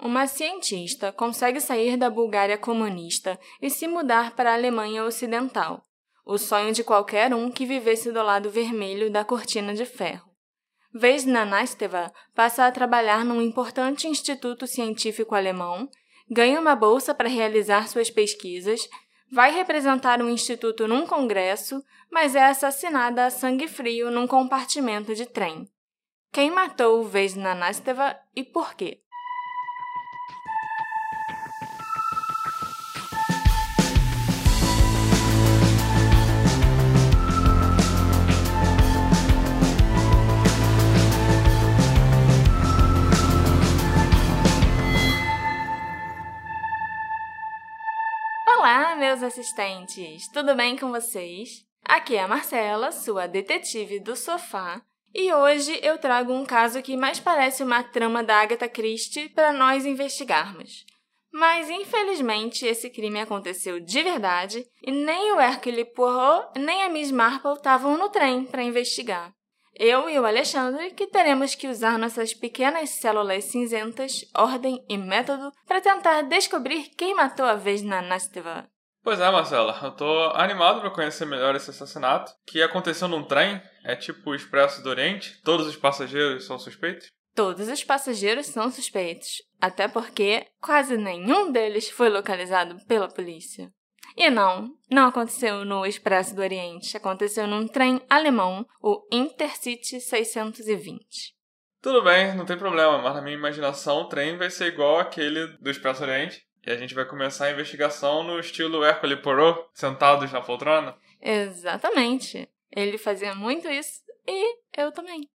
uma cientista consegue sair da Bulgária comunista e se mudar para a Alemanha Ocidental, o sonho de qualquer um que vivesse do lado vermelho da cortina de ferro. Vesna Nasteva passa a trabalhar num importante instituto científico alemão, ganha uma bolsa para realizar suas pesquisas, vai representar o instituto num congresso, mas é assassinada a sangue frio num compartimento de trem. Quem matou Vesna Nasteva e por quê? Meus assistentes! Tudo bem com vocês? Aqui é a Marcela, sua detetive do sofá, e hoje eu trago um caso que mais parece uma trama da Agatha Christie para nós investigarmos. Mas infelizmente esse crime aconteceu de verdade e nem o Hercule Poirot nem a Miss Marple estavam no trem para investigar. Eu e o Alexandre que teremos que usar nossas pequenas células cinzentas, ordem e método para tentar descobrir quem matou a vez na Nasteva. Pois é, Marcela, eu tô animado para conhecer melhor esse assassinato, que aconteceu num trem, é tipo o Expresso do Oriente, todos os passageiros são suspeitos? Todos os passageiros são suspeitos, até porque quase nenhum deles foi localizado pela polícia. E não, não aconteceu no Expresso do Oriente, aconteceu num trem alemão, o Intercity 620. Tudo bem, não tem problema, mas na minha imaginação o trem vai ser igual aquele do Expresso Oriente. E a gente vai começar a investigação no estilo Hercule Poirot, sentados na poltrona? Exatamente. Ele fazia muito isso e eu também.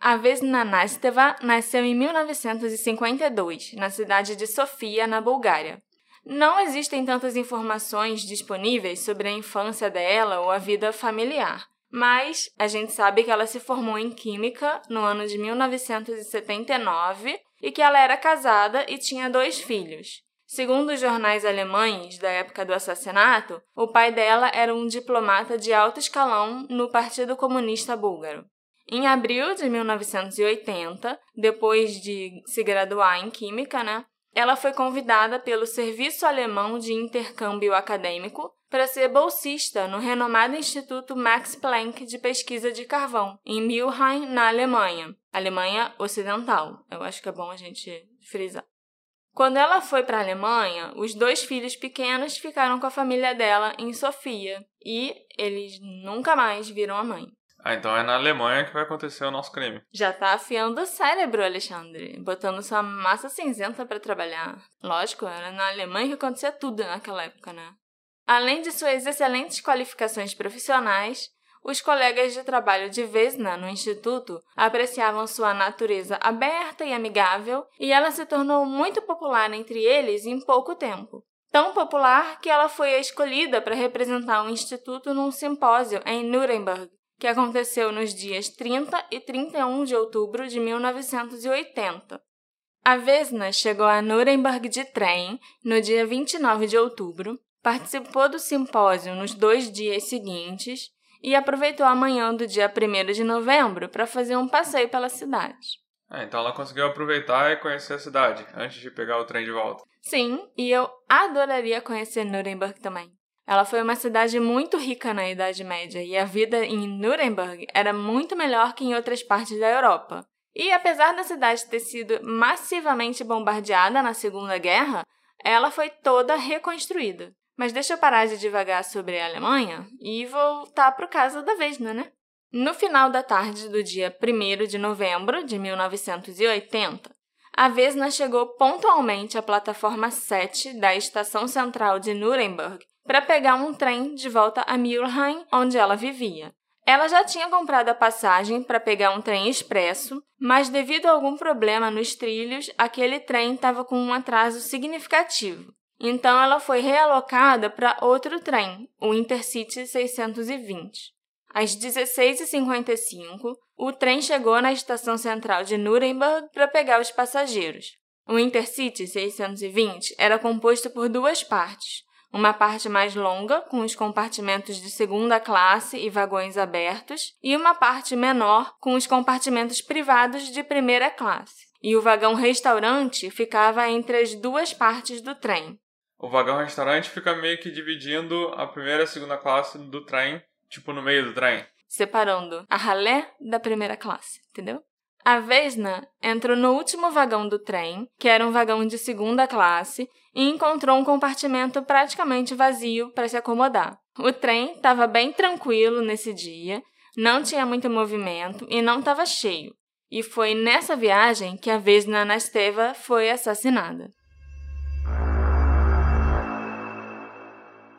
A Vesna Nasteva nasceu em 1952, na cidade de Sofia, na Bulgária. Não existem tantas informações disponíveis sobre a infância dela ou a vida familiar, mas a gente sabe que ela se formou em Química no ano de 1979 e que ela era casada e tinha dois filhos. Segundo os jornais alemães da época do assassinato, o pai dela era um diplomata de alto escalão no Partido Comunista Búlgaro. Em abril de 1980, depois de se graduar em Química, né, ela foi convidada pelo Serviço Alemão de Intercâmbio Acadêmico para ser bolsista no renomado Instituto Max Planck de Pesquisa de Carvão, em Mülheim, na Alemanha, Alemanha Ocidental. Eu acho que é bom a gente frisar. Quando ela foi para a Alemanha, os dois filhos pequenos ficaram com a família dela em Sofia e eles nunca mais viram a mãe. Ah, então é na Alemanha que vai acontecer o nosso crime. Já tá afiando o cérebro, Alexandre. Botando sua massa cinzenta para trabalhar. Lógico, era na Alemanha que acontecia tudo naquela época, né? Além de suas excelentes qualificações profissionais, os colegas de trabalho de Vesna no instituto apreciavam sua natureza aberta e amigável, e ela se tornou muito popular entre eles em pouco tempo. Tão popular que ela foi escolhida para representar o instituto num simpósio em Nuremberg, que aconteceu nos dias 30 e 31 de outubro de 1980. A Vesna chegou a Nuremberg de trem no dia 29 de outubro, participou do simpósio nos dois dias seguintes e aproveitou a manhã do dia 1 de novembro para fazer um passeio pela cidade. Ah, então ela conseguiu aproveitar e conhecer a cidade antes de pegar o trem de volta. Sim, e eu adoraria conhecer Nuremberg também. Ela foi uma cidade muito rica na Idade Média e a vida em Nuremberg era muito melhor que em outras partes da Europa. E apesar da cidade ter sido massivamente bombardeada na Segunda Guerra, ela foi toda reconstruída. Mas deixa eu parar de devagar sobre a Alemanha e voltar para o caso da Vesna, né? No final da tarde do dia 1 de novembro de 1980, a Vesna chegou pontualmente à plataforma 7 da estação central de Nuremberg para pegar um trem de volta a Mülheim, onde ela vivia. Ela já tinha comprado a passagem para pegar um trem expresso, mas devido a algum problema nos trilhos, aquele trem estava com um atraso significativo. Então ela foi realocada para outro trem, o Intercity 620. Às 16h55, o trem chegou na estação central de Nuremberg para pegar os passageiros. O Intercity 620 era composto por duas partes uma parte mais longa, com os compartimentos de segunda classe e vagões abertos, e uma parte menor, com os compartimentos privados de primeira classe. e o vagão restaurante ficava entre as duas partes do trem. O vagão restaurante fica meio que dividindo a primeira e a segunda classe do trem, tipo no meio do trem. Separando a ralé da primeira classe, entendeu? A Vesna entrou no último vagão do trem, que era um vagão de segunda classe, e encontrou um compartimento praticamente vazio para se acomodar. O trem estava bem tranquilo nesse dia, não tinha muito movimento e não estava cheio. E foi nessa viagem que a Vesna Anasteva foi assassinada.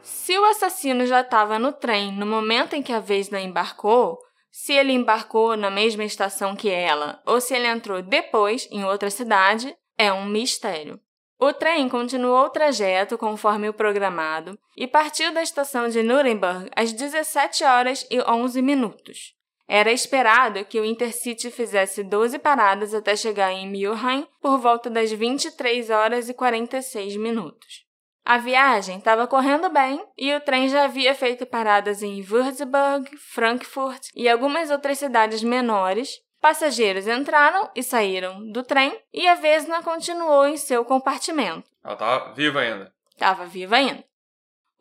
Se o assassino já estava no trem no momento em que a Vesna embarcou, se ele embarcou na mesma estação que ela ou se ele entrou depois em outra cidade, é um mistério. O trem continuou o trajeto conforme o programado e partiu da estação de Nuremberg às 17 horas e 11 minutos. Era esperado que o Intercity fizesse 12 paradas até chegar em Mülheim por volta das 23 horas e 46 minutos. A viagem estava correndo bem e o trem já havia feito paradas em Würzburg, Frankfurt e algumas outras cidades menores. Passageiros entraram e saíram do trem e a Vesna continuou em seu compartimento. Ela estava viva ainda. Estava viva ainda.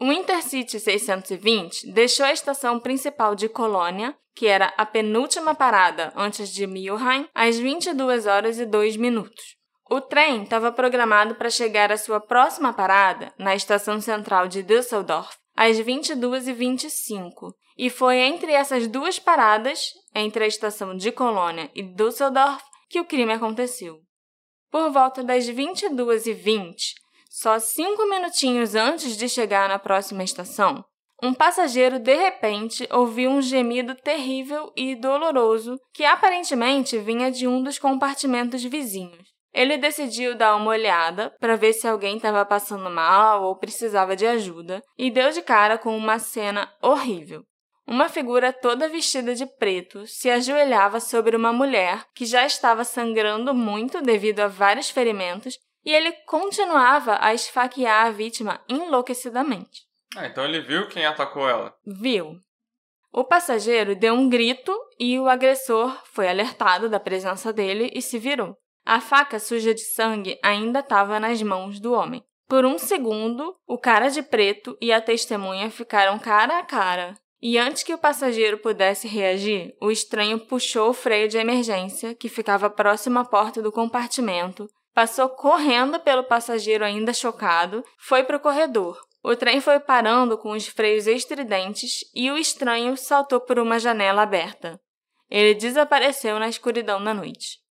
O Intercity 620 deixou a estação principal de Colônia, que era a penúltima parada antes de Mülheim, às 22 horas e 2 minutos. O trem estava programado para chegar à sua próxima parada, na estação central de Düsseldorf, às 22h25, e foi entre essas duas paradas, entre a estação de Colônia e Düsseldorf, que o crime aconteceu. Por volta das 22h20, só cinco minutinhos antes de chegar na próxima estação, um passageiro de repente ouviu um gemido terrível e doloroso que aparentemente vinha de um dos compartimentos vizinhos. Ele decidiu dar uma olhada para ver se alguém estava passando mal ou precisava de ajuda e deu de cara com uma cena horrível. Uma figura toda vestida de preto se ajoelhava sobre uma mulher que já estava sangrando muito devido a vários ferimentos e ele continuava a esfaquear a vítima enlouquecidamente. Ah, então ele viu quem atacou ela? Viu. O passageiro deu um grito e o agressor foi alertado da presença dele e se virou. A faca suja de sangue ainda estava nas mãos do homem. Por um segundo, o cara de preto e a testemunha ficaram cara a cara. E antes que o passageiro pudesse reagir, o estranho puxou o freio de emergência, que ficava próximo à porta do compartimento, passou correndo pelo passageiro ainda chocado, foi para o corredor. O trem foi parando com os freios estridentes e o estranho saltou por uma janela aberta. Ele desapareceu na escuridão da noite.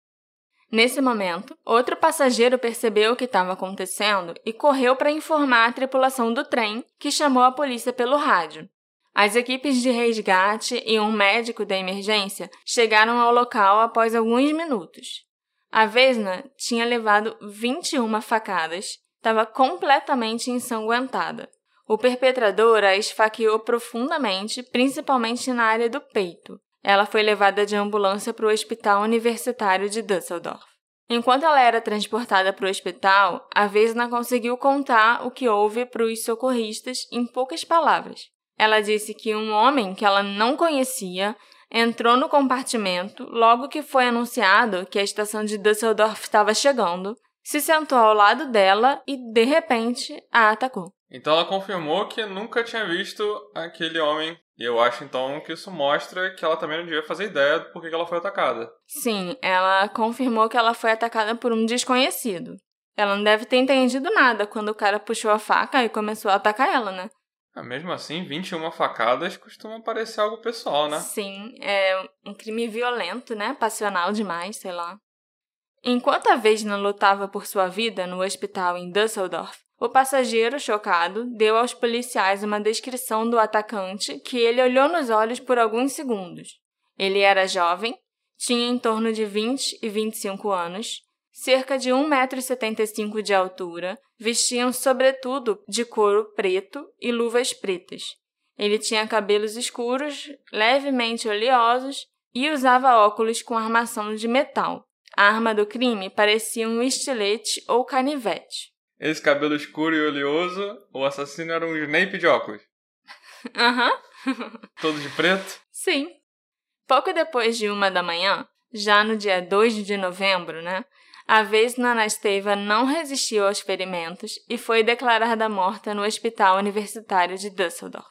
Nesse momento, outro passageiro percebeu o que estava acontecendo e correu para informar a tripulação do trem, que chamou a polícia pelo rádio. As equipes de resgate e um médico da emergência chegaram ao local após alguns minutos. A Vesna tinha levado 21 facadas, estava completamente ensanguentada. O perpetrador a esfaqueou profundamente, principalmente na área do peito, ela foi levada de ambulância para o Hospital Universitário de Düsseldorf. Enquanto ela era transportada para o hospital, a Vesna conseguiu contar o que houve para os socorristas em poucas palavras. Ela disse que um homem que ela não conhecia entrou no compartimento logo que foi anunciado que a estação de Düsseldorf estava chegando, se sentou ao lado dela e, de repente, a atacou. Então ela confirmou que nunca tinha visto aquele homem e eu acho então que isso mostra que ela também não devia fazer ideia do porquê que ela foi atacada. Sim, ela confirmou que ela foi atacada por um desconhecido. Ela não deve ter entendido nada quando o cara puxou a faca e começou a atacar ela, né? Ah, mesmo assim, 21 facadas costuma parecer algo pessoal, né? Sim, é um crime violento, né? Passional demais, sei lá. Enquanto a Vesna lutava por sua vida no hospital em Düsseldorf, o passageiro, chocado, deu aos policiais uma descrição do atacante que ele olhou nos olhos por alguns segundos. Ele era jovem, tinha em torno de 20 e 25 anos, cerca de 1,75m de altura, vestia um sobretudo de couro preto e luvas pretas. Ele tinha cabelos escuros, levemente oleosos e usava óculos com armação de metal. A arma do crime parecia um estilete ou canivete. Esse cabelo escuro e oleoso, o assassino era um Snape de óculos. Aham. Todo de preto? Sim. Pouco depois de uma da manhã, já no dia 2 de novembro, né? a Vesna Anasteva não resistiu aos ferimentos e foi declarada morta no Hospital Universitário de Düsseldorf.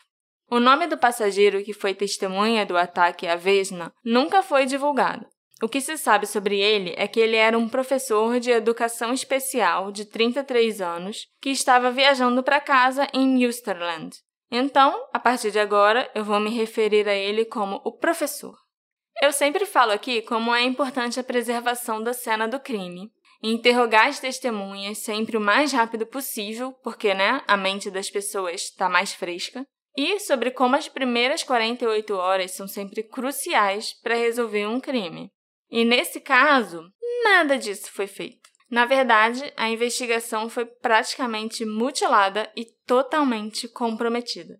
O nome do passageiro que foi testemunha do ataque à Vesna nunca foi divulgado. O que se sabe sobre ele é que ele era um professor de educação especial de 33 anos que estava viajando para casa em Münsterland. Então, a partir de agora, eu vou me referir a ele como o professor. Eu sempre falo aqui como é importante a preservação da cena do crime. Interrogar as testemunhas sempre o mais rápido possível, porque né, a mente das pessoas está mais fresca. E sobre como as primeiras 48 horas são sempre cruciais para resolver um crime. E nesse caso, nada disso foi feito. Na verdade, a investigação foi praticamente mutilada e totalmente comprometida.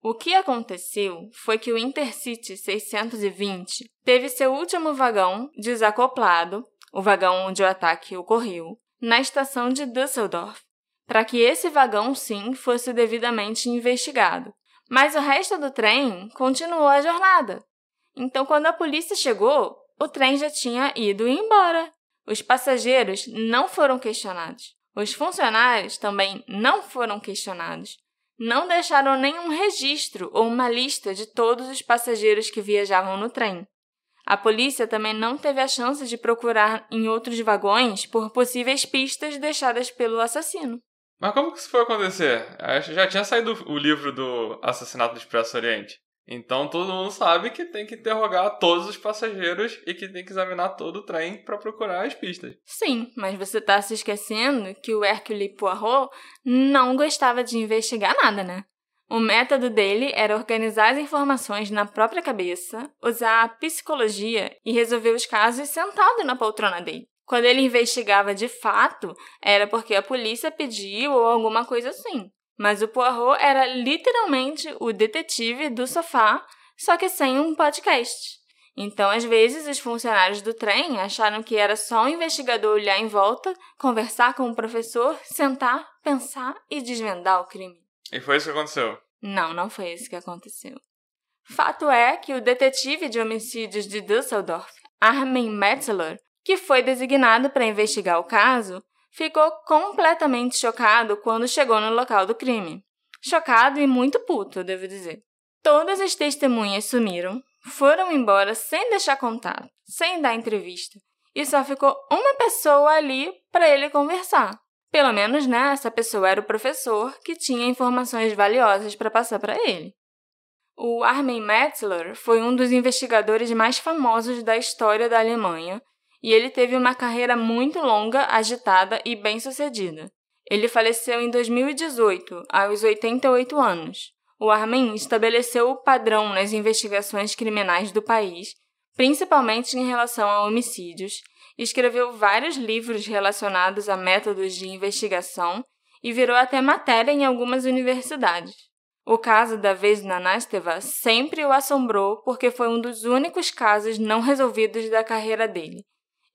O que aconteceu foi que o Intercity 620 teve seu último vagão desacoplado, o vagão onde o ataque ocorreu, na estação de Düsseldorf, para que esse vagão sim fosse devidamente investigado. Mas o resto do trem continuou a jornada. Então, quando a polícia chegou, o trem já tinha ido embora. Os passageiros não foram questionados. Os funcionários também não foram questionados não deixaram nenhum registro ou uma lista de todos os passageiros que viajavam no trem. A polícia também não teve a chance de procurar em outros vagões por possíveis pistas deixadas pelo assassino. Mas como que isso foi acontecer? Já tinha saído o livro do Assassinato do Expresso Oriente. Então todo mundo sabe que tem que interrogar todos os passageiros e que tem que examinar todo o trem para procurar as pistas. Sim, mas você está se esquecendo que o Hercule Poirot não gostava de investigar nada, né? O método dele era organizar as informações na própria cabeça, usar a psicologia e resolver os casos sentado na poltrona dele. Quando ele investigava de fato, era porque a polícia pediu ou alguma coisa assim. Mas o Poirot era literalmente o detetive do sofá, só que sem um podcast. Então, às vezes, os funcionários do trem acharam que era só o investigador olhar em volta, conversar com o professor, sentar, pensar e desvendar o crime. E foi isso que aconteceu? Não, não foi isso que aconteceu. Fato é que o detetive de homicídios de Düsseldorf, Armin Metzler, que foi designado para investigar o caso, ficou completamente chocado quando chegou no local do crime. Chocado e muito puto, devo dizer. Todas as testemunhas sumiram, foram embora sem deixar contato, sem dar entrevista, e só ficou uma pessoa ali para ele conversar. Pelo menos, né, essa pessoa era o professor que tinha informações valiosas para passar para ele. O Armin Metzler foi um dos investigadores mais famosos da história da Alemanha e ele teve uma carreira muito longa, agitada e bem-sucedida. Ele faleceu em 2018, aos 88 anos. O Armin estabeleceu o padrão nas investigações criminais do país, principalmente em relação a homicídios, escreveu vários livros relacionados a métodos de investigação e virou até matéria em algumas universidades. O caso da Vesna Nasteva sempre o assombrou porque foi um dos únicos casos não resolvidos da carreira dele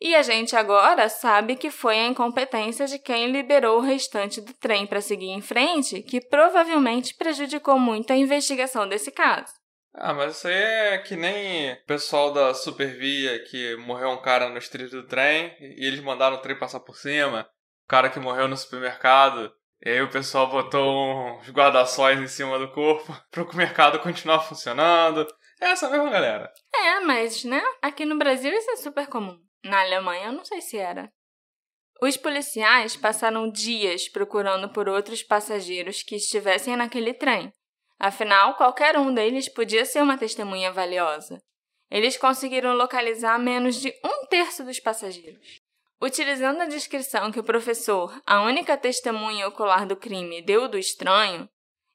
e a gente agora sabe que foi a incompetência de quem liberou o restante do trem para seguir em frente que provavelmente prejudicou muito a investigação desse caso. Ah, mas isso aí é que nem o pessoal da Supervia que morreu um cara no trilhos do trem e eles mandaram o trem passar por cima. O cara que morreu no supermercado. E aí o pessoal botou uns guarda-sóis em cima do corpo para o mercado continuar funcionando. É essa mesma galera. É, mas, né? Aqui no Brasil isso é super comum. Na Alemanha, eu não sei se era. Os policiais passaram dias procurando por outros passageiros que estivessem naquele trem. Afinal, qualquer um deles podia ser uma testemunha valiosa. Eles conseguiram localizar menos de um terço dos passageiros. Utilizando a descrição que o professor, a única testemunha ocular do crime, deu do estranho,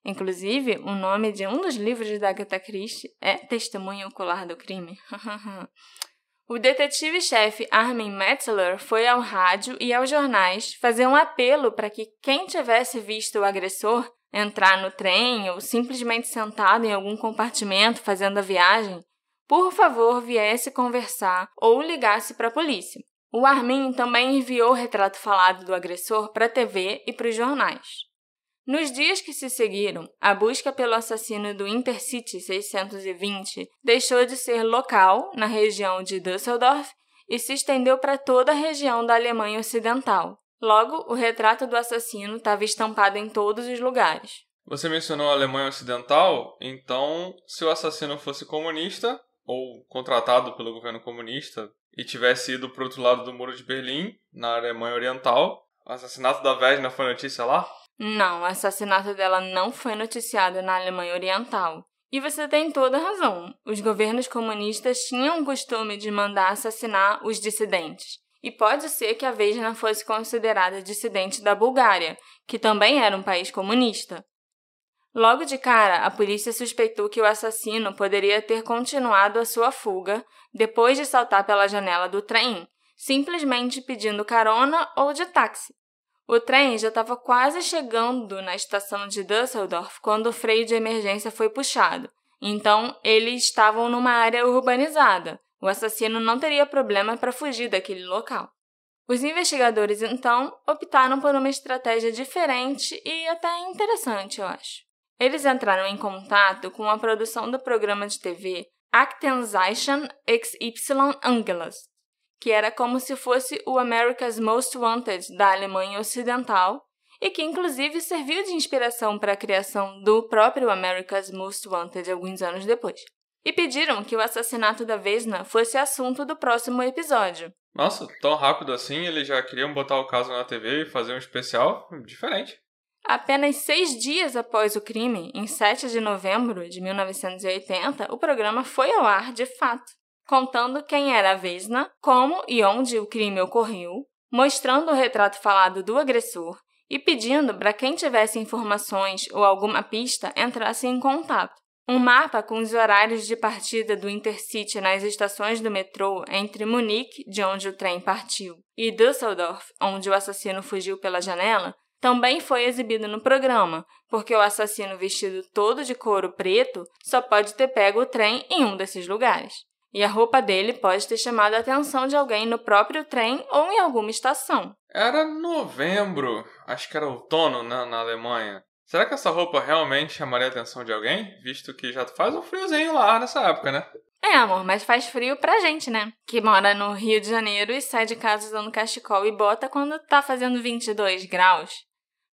inclusive o nome de um dos livros da Agatha Christie é Testemunha Ocular do Crime. O detetive-chefe Armin Metzler foi ao rádio e aos jornais fazer um apelo para que quem tivesse visto o agressor entrar no trem ou simplesmente sentado em algum compartimento fazendo a viagem, por favor viesse conversar ou ligasse para a polícia. O Armin também enviou o retrato falado do agressor para a TV e para os jornais. Nos dias que se seguiram, a busca pelo assassino do Intercity 620 deixou de ser local, na região de Düsseldorf, e se estendeu para toda a região da Alemanha Ocidental. Logo, o retrato do assassino estava estampado em todos os lugares. Você mencionou a Alemanha Ocidental, então, se o assassino fosse comunista, ou contratado pelo governo comunista, e tivesse ido para o outro lado do Muro de Berlim, na Alemanha Oriental, o assassinato da Vesna foi notícia lá? Não, o assassinato dela não foi noticiado na Alemanha Oriental. E você tem toda razão. Os governos comunistas tinham o costume de mandar assassinar os dissidentes. E pode ser que a Vesna fosse considerada dissidente da Bulgária, que também era um país comunista. Logo de cara, a polícia suspeitou que o assassino poderia ter continuado a sua fuga depois de saltar pela janela do trem, simplesmente pedindo carona ou de táxi. O trem já estava quase chegando na estação de Düsseldorf quando o freio de emergência foi puxado. Então, eles estavam numa área urbanizada. O assassino não teria problema para fugir daquele local. Os investigadores, então, optaram por uma estratégia diferente e até interessante, eu acho. Eles entraram em contato com a produção do programa de TV Aktenzeichen XY Angeles, que era como se fosse o America's Most Wanted da Alemanha Ocidental e que inclusive serviu de inspiração para a criação do próprio America's Most Wanted alguns anos depois. E pediram que o assassinato da Vesna fosse assunto do próximo episódio. Nossa, tão rápido assim, eles já queriam botar o caso na TV e fazer um especial diferente. Apenas seis dias após o crime, em 7 de novembro de 1980, o programa foi ao ar de fato contando quem era a Vesna, como e onde o crime ocorreu, mostrando o retrato falado do agressor e pedindo para quem tivesse informações ou alguma pista entrasse em contato. Um mapa com os horários de partida do Intercity nas estações do metrô entre Munique, de onde o trem partiu, e Düsseldorf, onde o assassino fugiu pela janela, também foi exibido no programa, porque o assassino vestido todo de couro preto só pode ter pego o trem em um desses lugares e a roupa dele pode ter chamado a atenção de alguém no próprio trem ou em alguma estação. Era novembro, acho que era outono né, na Alemanha. Será que essa roupa realmente chamaria a atenção de alguém, visto que já faz um friozinho lá nessa época, né? É, amor, mas faz frio pra gente, né? Que mora no Rio de Janeiro e sai de casa usando cachecol e bota quando tá fazendo 22 graus.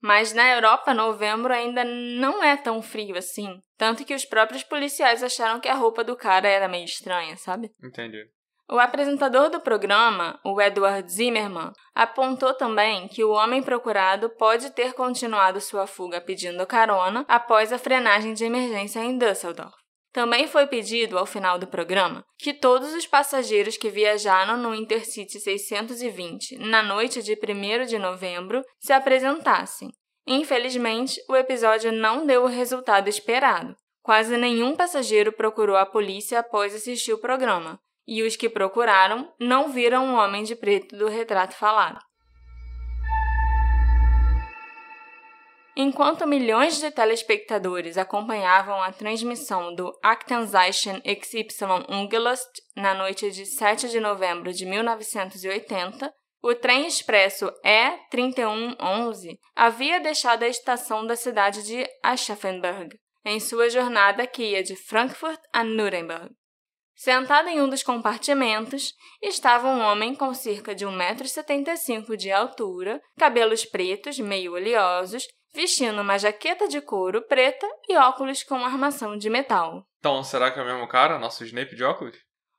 Mas na Europa, novembro ainda não é tão frio assim. Tanto que os próprios policiais acharam que a roupa do cara era meio estranha, sabe? Entendi. O apresentador do programa, o Edward Zimmerman, apontou também que o homem procurado pode ter continuado sua fuga pedindo carona após a frenagem de emergência em Düsseldorf. Também foi pedido, ao final do programa, que todos os passageiros que viajaram no Intercity 620 na noite de 1 de novembro se apresentassem. Infelizmente, o episódio não deu o resultado esperado. Quase nenhum passageiro procurou a polícia após assistir o programa, e os que procuraram não viram o homem de preto do retrato falado. Enquanto milhões de telespectadores acompanhavam a transmissão do Aktenzeichen XY Ungelust na noite de 7 de novembro de 1980, o trem expresso E3111 havia deixado a estação da cidade de Aschaffenburg em sua jornada que ia de Frankfurt a Nuremberg. Sentado em um dos compartimentos estava um homem com cerca de 1,75m de altura, cabelos pretos, meio oleosos vestindo uma jaqueta de couro preta e óculos com armação de metal. Então, será que é o mesmo cara, nosso Snape de óculos?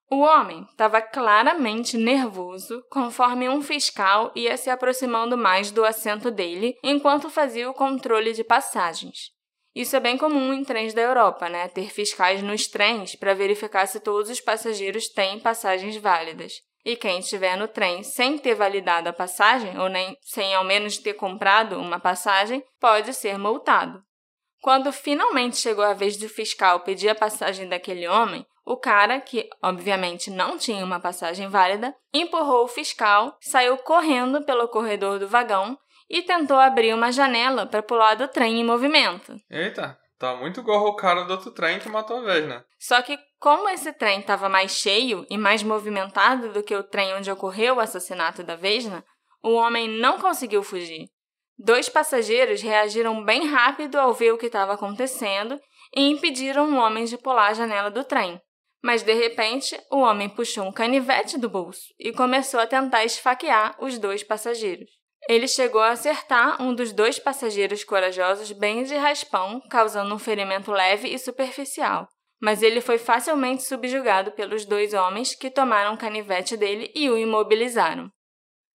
O homem estava claramente nervoso conforme um fiscal ia se aproximando mais do assento dele enquanto fazia o controle de passagens. Isso é bem comum em trens da Europa, né? Ter fiscais nos trens para verificar se todos os passageiros têm passagens válidas. E quem estiver no trem sem ter validado a passagem, ou nem sem ao menos ter comprado uma passagem, pode ser multado. Quando finalmente chegou a vez do fiscal pedir a passagem daquele homem, o cara, que obviamente não tinha uma passagem válida, empurrou o fiscal, saiu correndo pelo corredor do vagão e tentou abrir uma janela para pular do trem em movimento. Eita, tá muito igual o cara do outro trem que matou a vez, né? Só que como esse trem estava mais cheio e mais movimentado do que o trem onde ocorreu o assassinato da Vesna, o homem não conseguiu fugir. Dois passageiros reagiram bem rápido ao ver o que estava acontecendo e impediram o homem de pular a janela do trem. Mas de repente, o homem puxou um canivete do bolso e começou a tentar esfaquear os dois passageiros. Ele chegou a acertar um dos dois passageiros corajosos bem de raspão, causando um ferimento leve e superficial. Mas ele foi facilmente subjugado pelos dois homens que tomaram o canivete dele e o imobilizaram.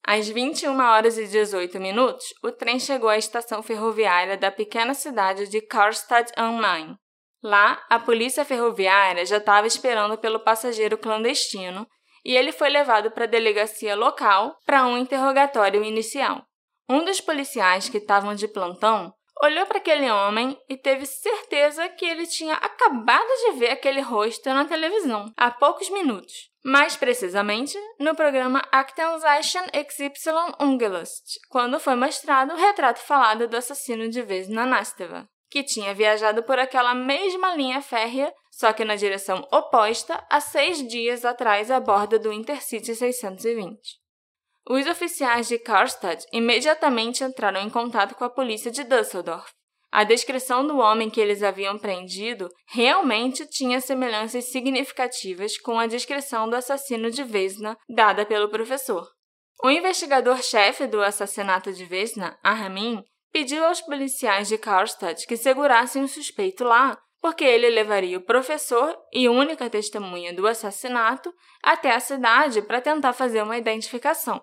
Às 21 horas e 18 minutos, o trem chegou à estação ferroviária da pequena cidade de Karlstad am Main. Lá, a polícia ferroviária já estava esperando pelo passageiro clandestino e ele foi levado para a delegacia local para um interrogatório inicial. Um dos policiais que estavam de plantão olhou para aquele homem e teve certeza que ele tinha acabado de ver aquele rosto na televisão há poucos minutos. Mais precisamente, no programa Aktenzeichen XY Ungelust, quando foi mostrado o retrato falado do assassino de Vesna Nasteva que tinha viajado por aquela mesma linha férrea, só que na direção oposta, há seis dias atrás a bordo do Intercity 620. Os oficiais de Karlstad imediatamente entraram em contato com a polícia de Düsseldorf. A descrição do homem que eles haviam prendido realmente tinha semelhanças significativas com a descrição do assassino de Vesna dada pelo professor. O investigador-chefe do assassinato de Vesna, Armin, pediu aos policiais de Karlstad que segurassem o suspeito lá, porque ele levaria o professor e única testemunha do assassinato até a cidade para tentar fazer uma identificação.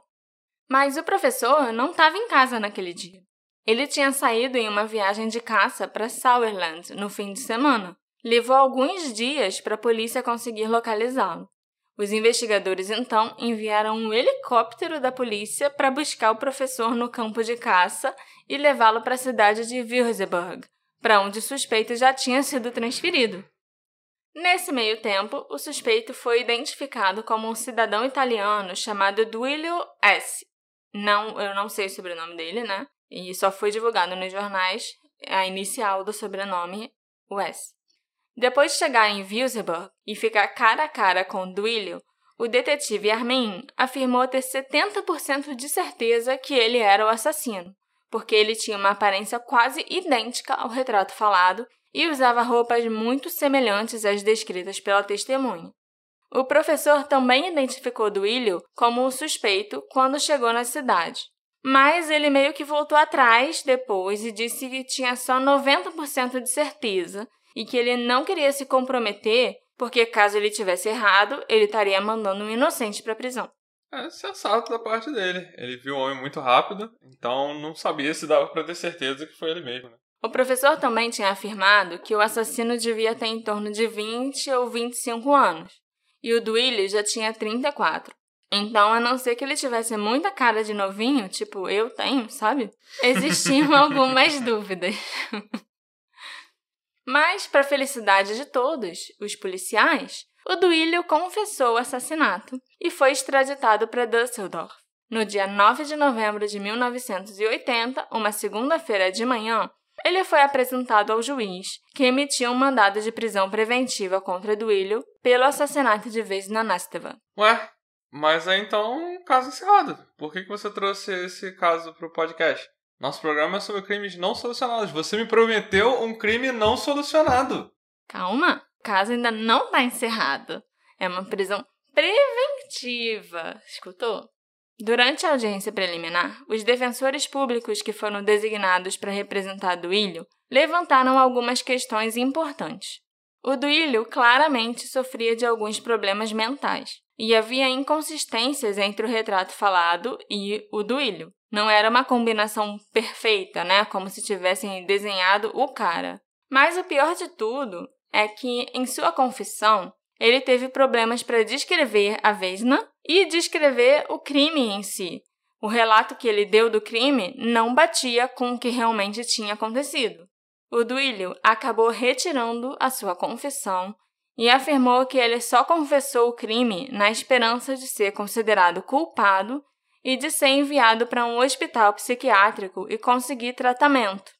Mas o professor não estava em casa naquele dia. Ele tinha saído em uma viagem de caça para Sauerland no fim de semana. Levou alguns dias para a polícia conseguir localizá-lo. Os investigadores então enviaram um helicóptero da polícia para buscar o professor no campo de caça e levá-lo para a cidade de Würzburg, para onde o suspeito já tinha sido transferido. Nesse meio tempo, o suspeito foi identificado como um cidadão italiano chamado Duilio S. Não, eu não sei o sobrenome dele, né? E só foi divulgado nos jornais a inicial do sobrenome, o S. Depois de chegar em Wilsburg e ficar cara a cara com Duilio, o detetive Armin afirmou ter 70% de certeza que ele era o assassino, porque ele tinha uma aparência quase idêntica ao retrato falado e usava roupas muito semelhantes às descritas pela testemunha. O professor também identificou Duilio como o suspeito quando chegou na cidade, mas ele meio que voltou atrás depois e disse que tinha só 90% de certeza e que ele não queria se comprometer, porque caso ele tivesse errado, ele estaria mandando um inocente para a prisão. É sensato da parte dele. Ele viu o homem muito rápido, então não sabia se dava para ter certeza que foi ele mesmo. Né? O professor também tinha afirmado que o assassino devia ter em torno de 20 ou 25 anos, e o Duílio já tinha 34. Então, a não ser que ele tivesse muita cara de novinho, tipo eu tenho, sabe? Existiam algumas dúvidas. Mas, para felicidade de todos, os policiais, o Duílio confessou o assassinato e foi extraditado para Düsseldorf. No dia 9 de novembro de 1980, uma segunda-feira de manhã, ele foi apresentado ao juiz, que emitiu um mandado de prisão preventiva contra Duílio pelo assassinato de Vesna Nasteva. Ué, mas é então um caso encerrado. Por que, que você trouxe esse caso para o podcast? Nosso programa é sobre crimes não solucionados. Você me prometeu um crime não solucionado. Calma, o caso ainda não está encerrado. É uma prisão preventiva. Escutou? Durante a audiência preliminar, os defensores públicos que foram designados para representar Duílio levantaram algumas questões importantes. O Duílio claramente sofria de alguns problemas mentais e havia inconsistências entre o retrato falado e o Duílio. Não era uma combinação perfeita, né? Como se tivessem desenhado o cara. Mas o pior de tudo é que, em sua confissão, ele teve problemas para descrever a Vesna e descrever o crime em si. O relato que ele deu do crime não batia com o que realmente tinha acontecido. O Duílio acabou retirando a sua confissão e afirmou que ele só confessou o crime na esperança de ser considerado culpado e de ser enviado para um hospital psiquiátrico e conseguir tratamento.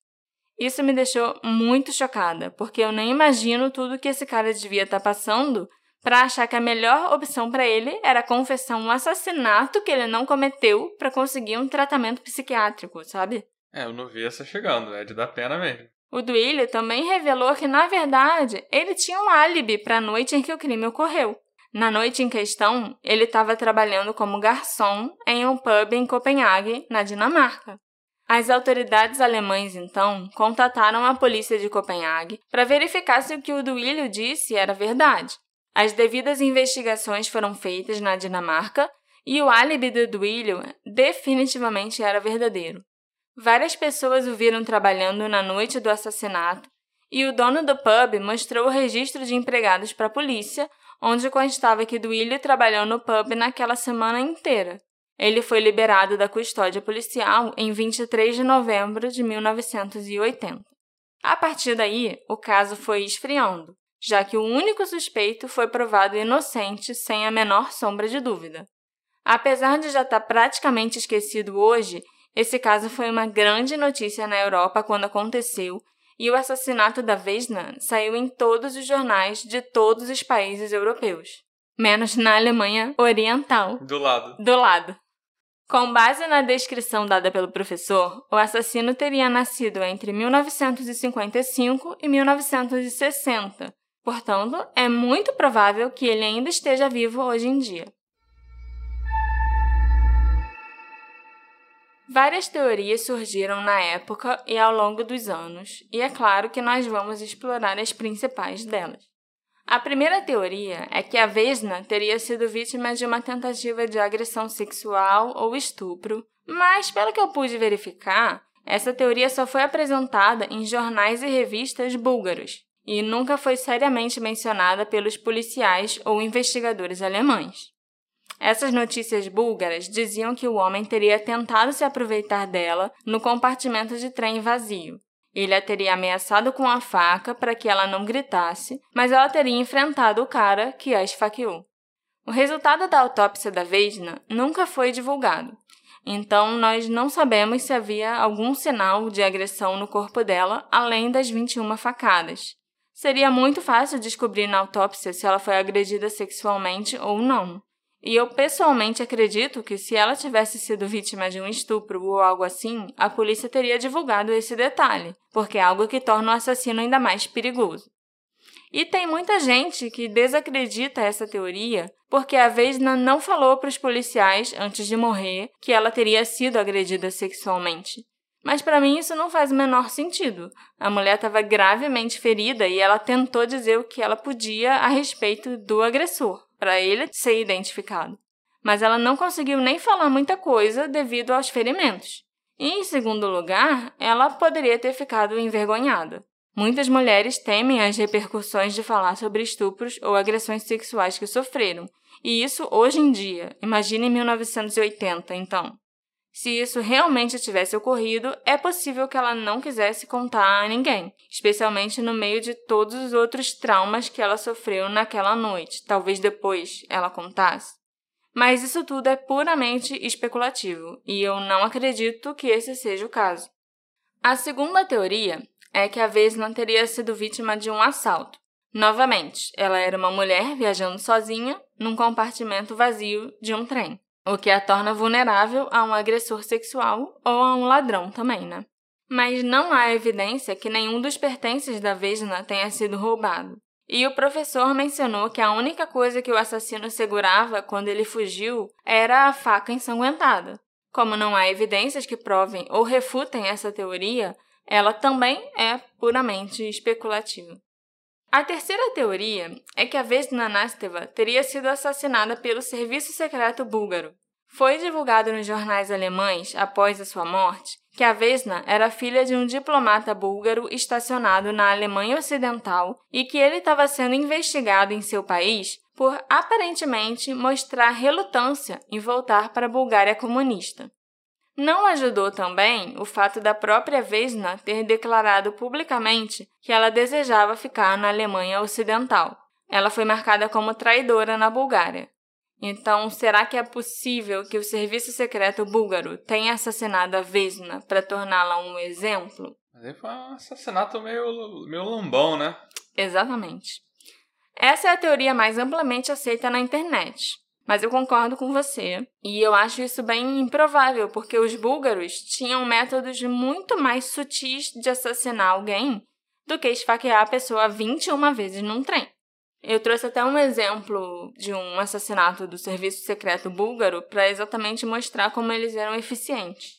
Isso me deixou muito chocada, porque eu nem imagino tudo que esse cara devia estar tá passando para achar que a melhor opção para ele era confessar um assassinato que ele não cometeu para conseguir um tratamento psiquiátrico, sabe? É, eu não vi essa chegando, é de dar pena mesmo. O Duílio também revelou que, na verdade, ele tinha um álibi para a noite em que o crime ocorreu. Na noite em questão, ele estava trabalhando como garçom em um pub em Copenhague, na Dinamarca. As autoridades alemães, então, contataram a polícia de Copenhague para verificar se o que o Duílio disse era verdade. As devidas investigações foram feitas na Dinamarca e o álibi do Duílio definitivamente era verdadeiro. Várias pessoas o viram trabalhando na noite do assassinato e o dono do pub mostrou o registro de empregados para a polícia, onde constava que Duílio trabalhou no pub naquela semana inteira. Ele foi liberado da custódia policial em 23 de novembro de 1980. A partir daí, o caso foi esfriando, já que o único suspeito foi provado inocente sem a menor sombra de dúvida. Apesar de já estar praticamente esquecido hoje, esse caso foi uma grande notícia na Europa quando aconteceu e o assassinato da Vesna saiu em todos os jornais de todos os países europeus, menos na Alemanha Oriental. Do lado. Do lado. Com base na descrição dada pelo professor, o assassino teria nascido entre 1955 e 1960. Portanto, é muito provável que ele ainda esteja vivo hoje em dia. Várias teorias surgiram na época e ao longo dos anos, e é claro que nós vamos explorar as principais delas. A primeira teoria é que a Vesna teria sido vítima de uma tentativa de agressão sexual ou estupro, mas, pelo que eu pude verificar, essa teoria só foi apresentada em jornais e revistas búlgaros e nunca foi seriamente mencionada pelos policiais ou investigadores alemães. Essas notícias búlgaras diziam que o homem teria tentado se aproveitar dela no compartimento de trem vazio. Ele a teria ameaçado com a faca para que ela não gritasse, mas ela teria enfrentado o cara que a esfaqueou. O resultado da autópsia da Vesna nunca foi divulgado, então nós não sabemos se havia algum sinal de agressão no corpo dela além das 21 facadas. Seria muito fácil descobrir na autópsia se ela foi agredida sexualmente ou não. E eu pessoalmente acredito que se ela tivesse sido vítima de um estupro ou algo assim, a polícia teria divulgado esse detalhe, porque é algo que torna o assassino ainda mais perigoso. E tem muita gente que desacredita essa teoria porque a Vesna não falou para os policiais antes de morrer que ela teria sido agredida sexualmente. Mas para mim isso não faz o menor sentido. A mulher estava gravemente ferida e ela tentou dizer o que ela podia a respeito do agressor para ele ser identificado. Mas ela não conseguiu nem falar muita coisa devido aos ferimentos. E, em segundo lugar, ela poderia ter ficado envergonhada. Muitas mulheres temem as repercussões de falar sobre estupros ou agressões sexuais que sofreram. E isso hoje em dia. Imagine em 1980, então. Se isso realmente tivesse ocorrido, é possível que ela não quisesse contar a ninguém, especialmente no meio de todos os outros traumas que ela sofreu naquela noite. Talvez depois ela contasse. Mas isso tudo é puramente especulativo, e eu não acredito que esse seja o caso. A segunda teoria é que a Vesna teria sido vítima de um assalto. Novamente, ela era uma mulher viajando sozinha num compartimento vazio de um trem o que a torna vulnerável a um agressor sexual ou a um ladrão também, né? Mas não há evidência que nenhum dos pertences da Vesna tenha sido roubado. E o professor mencionou que a única coisa que o assassino segurava quando ele fugiu era a faca ensanguentada. Como não há evidências que provem ou refutem essa teoria, ela também é puramente especulativa. A terceira teoria é que a Vesna Nasteva teria sido assassinada pelo serviço secreto búlgaro. Foi divulgado nos jornais alemães, após a sua morte, que a Vesna era filha de um diplomata búlgaro estacionado na Alemanha Ocidental e que ele estava sendo investigado em seu país por aparentemente mostrar relutância em voltar para a Bulgária comunista. Não ajudou também o fato da própria Vesna ter declarado publicamente que ela desejava ficar na Alemanha Ocidental. Ela foi marcada como traidora na Bulgária. Então, será que é possível que o serviço secreto búlgaro tenha assassinado a Vesna para torná-la um exemplo? Mas foi um assassinato meio, meio lambão, né? Exatamente. Essa é a teoria mais amplamente aceita na internet. Mas eu concordo com você. E eu acho isso bem improvável, porque os búlgaros tinham métodos muito mais sutis de assassinar alguém do que esfaquear a pessoa 21 vezes num trem. Eu trouxe até um exemplo de um assassinato do serviço secreto búlgaro para exatamente mostrar como eles eram eficientes.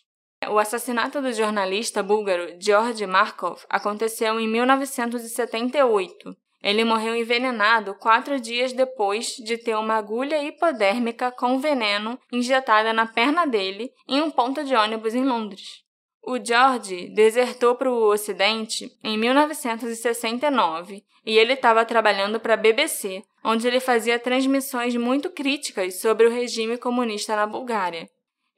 O assassinato do jornalista búlgaro George Markov aconteceu em 1978 ele morreu envenenado quatro dias depois de ter uma agulha hipodérmica com veneno injetada na perna dele em um ponto de ônibus em Londres. O George desertou para o Ocidente em 1969 e ele estava trabalhando para a BBC, onde ele fazia transmissões muito críticas sobre o regime comunista na Bulgária.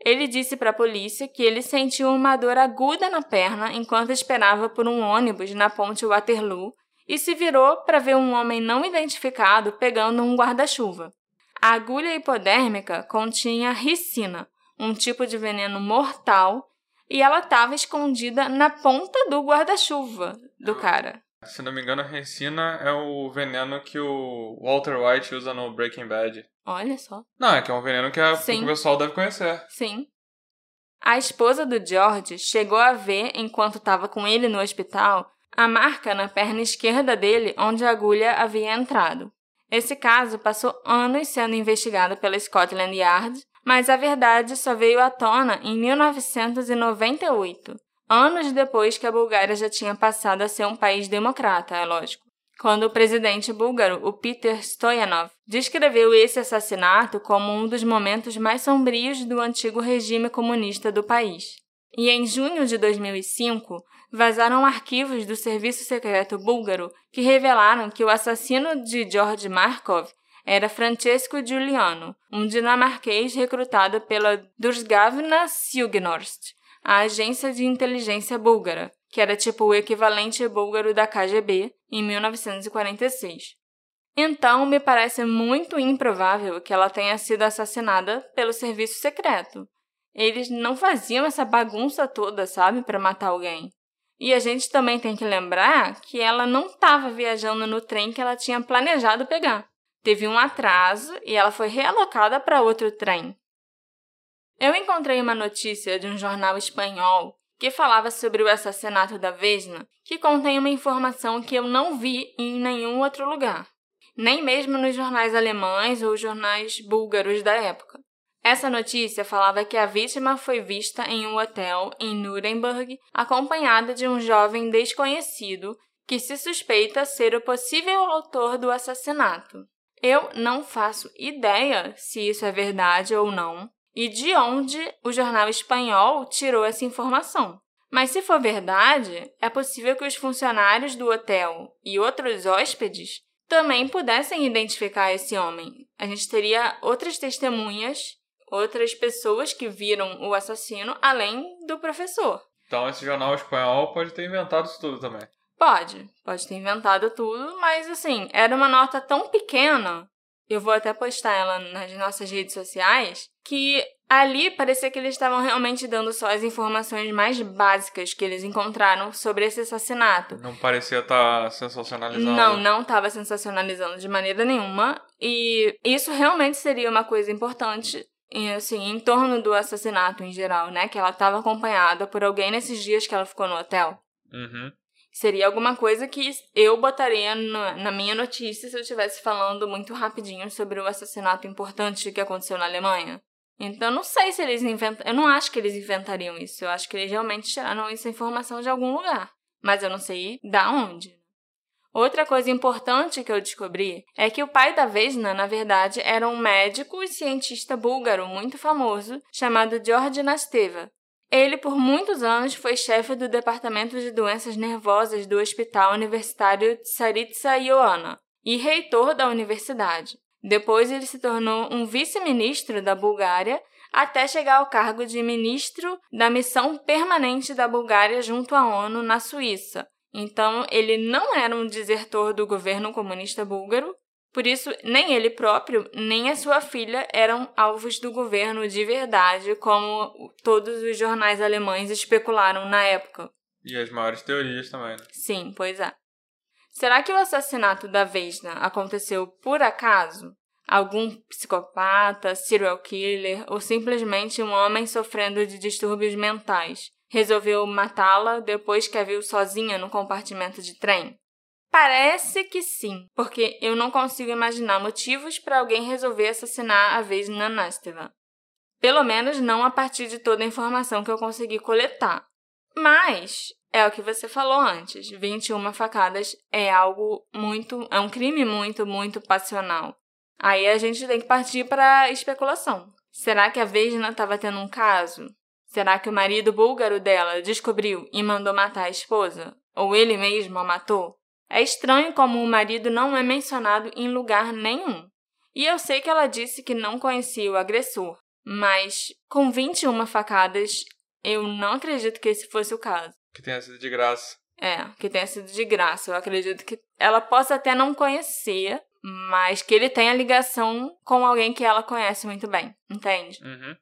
Ele disse para a polícia que ele sentiu uma dor aguda na perna enquanto esperava por um ônibus na ponte Waterloo e se virou para ver um homem não identificado pegando um guarda-chuva. A agulha hipodérmica continha ricina, um tipo de veneno mortal, e ela estava escondida na ponta do guarda-chuva do cara. Se não me engano, a ricina é o veneno que o Walter White usa no Breaking Bad. Olha só. Não, é que é um veneno que, a, que o pessoal deve conhecer. Sim. A esposa do George chegou a ver, enquanto estava com ele no hospital, a marca na perna esquerda dele onde a agulha havia entrado. Esse caso passou anos sendo investigado pela Scotland Yard, mas a verdade só veio à tona em 1998, anos depois que a Bulgária já tinha passado a ser um país democrata, é lógico. Quando o presidente búlgaro, o Peter Stoyanov, descreveu esse assassinato como um dos momentos mais sombrios do antigo regime comunista do país. E em junho de 2005, vazaram arquivos do serviço secreto búlgaro que revelaram que o assassino de George Markov era Francesco Giuliano, um dinamarquês recrutado pela Dursgavna Silgnorst, a agência de inteligência búlgara, que era tipo o equivalente búlgaro da KGB, em 1946. Então, me parece muito improvável que ela tenha sido assassinada pelo serviço secreto. Eles não faziam essa bagunça toda, sabe, para matar alguém. E a gente também tem que lembrar que ela não estava viajando no trem que ela tinha planejado pegar. Teve um atraso e ela foi realocada para outro trem. Eu encontrei uma notícia de um jornal espanhol que falava sobre o assassinato da Vesna, que contém uma informação que eu não vi em nenhum outro lugar, nem mesmo nos jornais alemães ou jornais búlgaros da época. Essa notícia falava que a vítima foi vista em um hotel em Nuremberg, acompanhada de um jovem desconhecido que se suspeita ser o possível autor do assassinato. Eu não faço ideia se isso é verdade ou não e de onde o jornal espanhol tirou essa informação. Mas se for verdade, é possível que os funcionários do hotel e outros hóspedes também pudessem identificar esse homem. A gente teria outras testemunhas outras pessoas que viram o assassino, além do professor. Então esse jornal espanhol pode ter inventado isso tudo também. Pode, pode ter inventado tudo, mas assim, era uma nota tão pequena, eu vou até postar ela nas nossas redes sociais, que ali parecia que eles estavam realmente dando só as informações mais básicas que eles encontraram sobre esse assassinato. Não parecia estar tá sensacionalizando. Não, não estava sensacionalizando de maneira nenhuma. E isso realmente seria uma coisa importante assim, em torno do assassinato em geral, né? Que ela estava acompanhada por alguém nesses dias que ela ficou no hotel. Uhum. Seria alguma coisa que eu botaria no, na minha notícia se eu estivesse falando muito rapidinho sobre o assassinato importante que aconteceu na Alemanha. Então, não sei se eles inventam. Eu não acho que eles inventariam isso. Eu acho que eles realmente tiraram essa informação de algum lugar. Mas eu não sei da onde. Outra coisa importante que eu descobri é que o pai da Vesna, na verdade, era um médico e cientista búlgaro muito famoso chamado George Nasteva. Ele, por muitos anos, foi chefe do Departamento de Doenças Nervosas do Hospital Universitário Tsaritsa Ioana e reitor da universidade. Depois, ele se tornou um vice-ministro da Bulgária até chegar ao cargo de ministro da Missão Permanente da Bulgária junto à ONU na Suíça, então, ele não era um desertor do governo comunista búlgaro, por isso, nem ele próprio, nem a sua filha eram alvos do governo de verdade, como todos os jornais alemães especularam na época. E as maiores teorias também. Né? Sim, pois é. Será que o assassinato da Vesna aconteceu por acaso? algum psicopata, serial killer ou simplesmente um homem sofrendo de distúrbios mentais resolveu matá-la depois que a viu sozinha no compartimento de trem? Parece que sim, porque eu não consigo imaginar motivos para alguém resolver assassinar a vez na Nasteva. Pelo menos não a partir de toda a informação que eu consegui coletar. Mas é o que você falou antes. 21 facadas é algo muito. é um crime muito, muito passional. Aí a gente tem que partir para especulação. Será que a Vesna estava tendo um caso? Será que o marido búlgaro dela descobriu e mandou matar a esposa? Ou ele mesmo a matou? É estranho como o marido não é mencionado em lugar nenhum. E eu sei que ela disse que não conhecia o agressor, mas com 21 facadas, eu não acredito que esse fosse o caso. Que tenha sido de graça. É, que tenha sido de graça. Eu acredito que ela possa até não conhecer, mas que ele tenha ligação com alguém que ela conhece muito bem, entende? Uhum.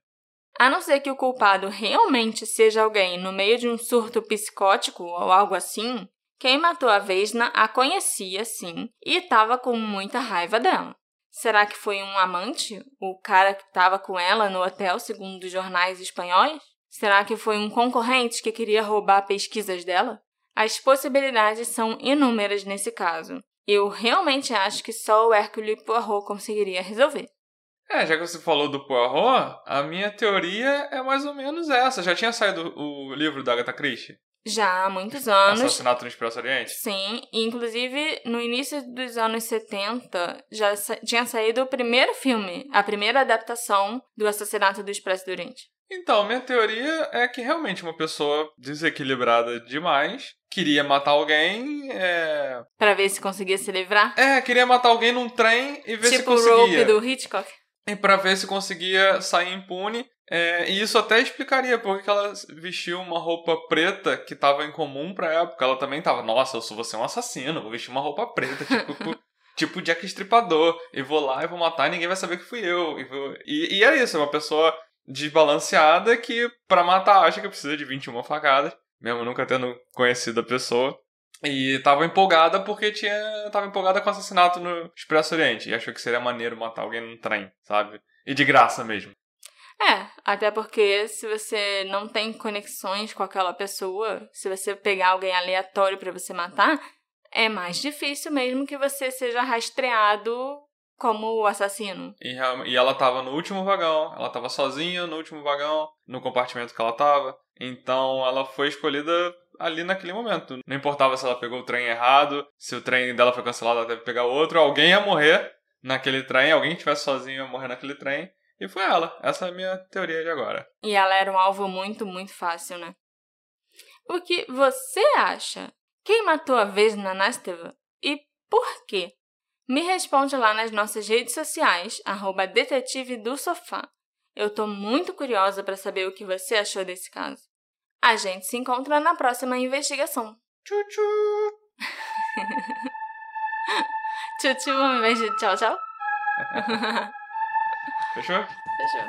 A não ser que o culpado realmente seja alguém no meio de um surto psicótico ou algo assim, quem matou a Vesna a conhecia, sim, e estava com muita raiva dela. Será que foi um amante? O cara que estava com ela no hotel, segundo os jornais espanhóis? Será que foi um concorrente que queria roubar pesquisas dela? As possibilidades são inúmeras nesse caso. Eu realmente acho que só o Hercule Poirot conseguiria resolver. É, já que você falou do Poirot, a minha teoria é mais ou menos essa. Já tinha saído o livro da Agatha Christie? Já há muitos anos. Assassinato no Expresso Oriente? Sim, inclusive no início dos anos 70 já sa tinha saído o primeiro filme, a primeira adaptação do Assassinato do Expresso do Oriente. Então, minha teoria é que realmente uma pessoa desequilibrada demais queria matar alguém. É... Pra ver se conseguia se livrar? É, queria matar alguém num trem e ver tipo se conseguia. Tipo o Rope do Hitchcock. E pra ver se conseguia sair impune. É, e isso até explicaria porque ela vestiu uma roupa preta que tava incomum pra época. Ela também tava, nossa, eu sou você um assassino, vou vestir uma roupa preta, tipo, tipo Jack Estripador. E vou lá e vou matar e ninguém vai saber que fui eu. E, vou... e, e é isso, é uma pessoa desbalanceada que para matar acha que precisa de 21 facadas, mesmo nunca tendo conhecido a pessoa. E tava empolgada porque tinha. Tava empolgada com o assassinato no Expresso Oriente. E achou que seria maneiro matar alguém num trem, sabe? E de graça mesmo. É, até porque se você não tem conexões com aquela pessoa, se você pegar alguém aleatório para você matar, é mais difícil mesmo que você seja rastreado como o assassino. E, e ela tava no último vagão, ela tava sozinha no último vagão, no compartimento que ela tava. Então ela foi escolhida ali naquele momento. Não importava se ela pegou o trem errado, se o trem dela foi cancelado, ela teve que pegar outro, alguém ia morrer naquele trem, alguém estivesse sozinho ia morrer naquele trem. E foi ela. Essa é a minha teoria de agora. E ela era um alvo muito, muito fácil, né? O que você acha? Quem matou a Vesna Nasteva? E por quê? Me responde lá nas nossas redes sociais, arroba detetive do sofá. Eu tô muito curiosa para saber o que você achou desse caso. A gente se encontra na próxima investigação. Tchu tchu! tchu tchu, um beijo, tchau, tchau. Fechou? Fechou.